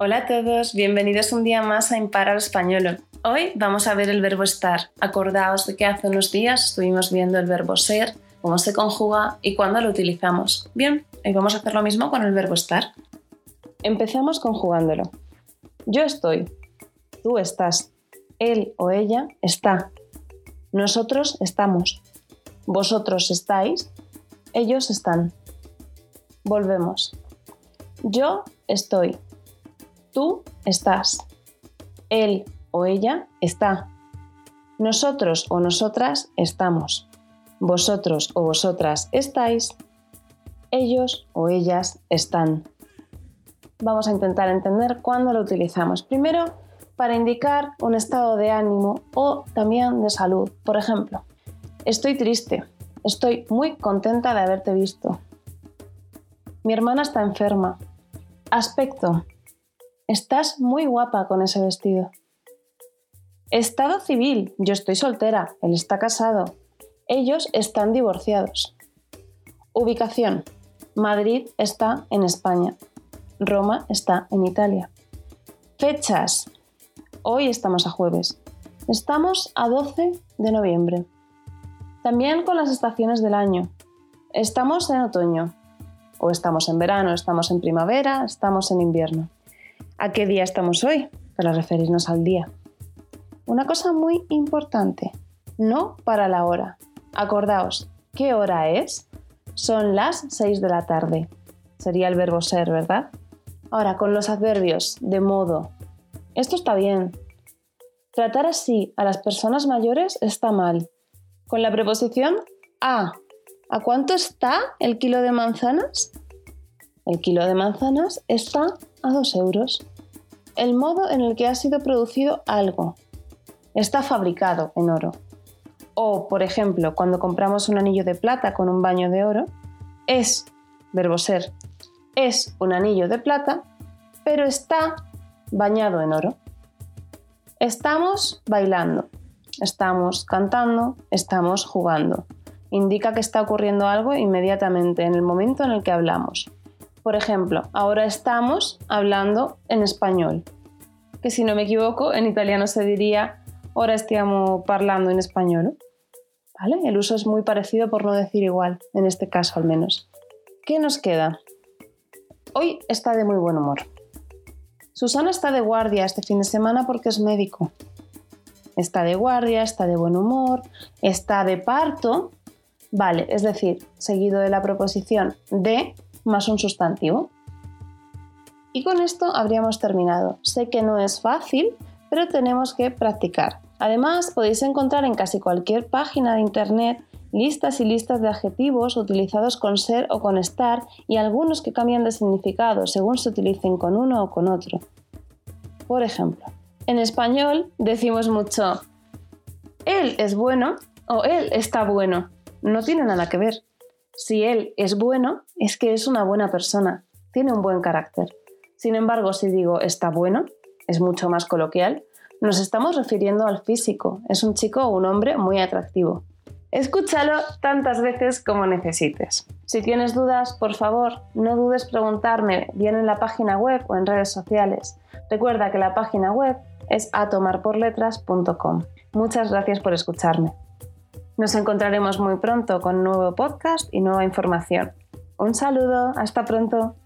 Hola a todos, bienvenidos un día más a Imparar Español. Hoy vamos a ver el verbo estar. Acordaos de que hace unos días estuvimos viendo el verbo ser, cómo se conjuga y cuándo lo utilizamos. Bien, hoy vamos a hacer lo mismo con el verbo estar. Empezamos conjugándolo. Yo estoy, tú estás, él o ella está, nosotros estamos, vosotros estáis, ellos están. Volvemos. Yo estoy, Tú estás. Él o ella está. Nosotros o nosotras estamos. Vosotros o vosotras estáis. Ellos o ellas están. Vamos a intentar entender cuándo lo utilizamos. Primero, para indicar un estado de ánimo o también de salud. Por ejemplo, estoy triste. Estoy muy contenta de haberte visto. Mi hermana está enferma. Aspecto. Estás muy guapa con ese vestido. Estado civil. Yo estoy soltera. Él está casado. Ellos están divorciados. Ubicación. Madrid está en España. Roma está en Italia. Fechas. Hoy estamos a jueves. Estamos a 12 de noviembre. También con las estaciones del año. Estamos en otoño. O estamos en verano, estamos en primavera, estamos en invierno. ¿A qué día estamos hoy? Para referirnos al día. Una cosa muy importante, no para la hora. Acordaos, ¿qué hora es? Son las 6 de la tarde. Sería el verbo ser, ¿verdad? Ahora, con los adverbios de modo. Esto está bien. Tratar así a las personas mayores está mal. Con la preposición a. ¿A cuánto está el kilo de manzanas? El kilo de manzanas está a 2 euros. El modo en el que ha sido producido algo. Está fabricado en oro. O, por ejemplo, cuando compramos un anillo de plata con un baño de oro, es, verbo ser, es un anillo de plata, pero está bañado en oro. Estamos bailando, estamos cantando, estamos jugando. Indica que está ocurriendo algo inmediatamente en el momento en el que hablamos. Por ejemplo, ahora estamos hablando en español, que si no me equivoco, en italiano se diría ahora stiamo parlando en español. ¿Vale? El uso es muy parecido por no decir igual, en este caso al menos. ¿Qué nos queda? Hoy está de muy buen humor. Susana está de guardia este fin de semana porque es médico. Está de guardia, está de buen humor, está de parto. Vale, es decir, seguido de la proposición de más un sustantivo. Y con esto habríamos terminado. Sé que no es fácil, pero tenemos que practicar. Además, podéis encontrar en casi cualquier página de Internet listas y listas de adjetivos utilizados con ser o con estar y algunos que cambian de significado según se utilicen con uno o con otro. Por ejemplo, en español decimos mucho él es bueno o él está bueno. No tiene nada que ver. Si él es bueno, es que es una buena persona, tiene un buen carácter. Sin embargo, si digo está bueno, es mucho más coloquial, nos estamos refiriendo al físico. Es un chico o un hombre muy atractivo. Escúchalo tantas veces como necesites. Si tienes dudas, por favor, no dudes preguntarme bien en la página web o en redes sociales. Recuerda que la página web es atomarporletras.com. Muchas gracias por escucharme. Nos encontraremos muy pronto con nuevo podcast y nueva información. Un saludo, hasta pronto.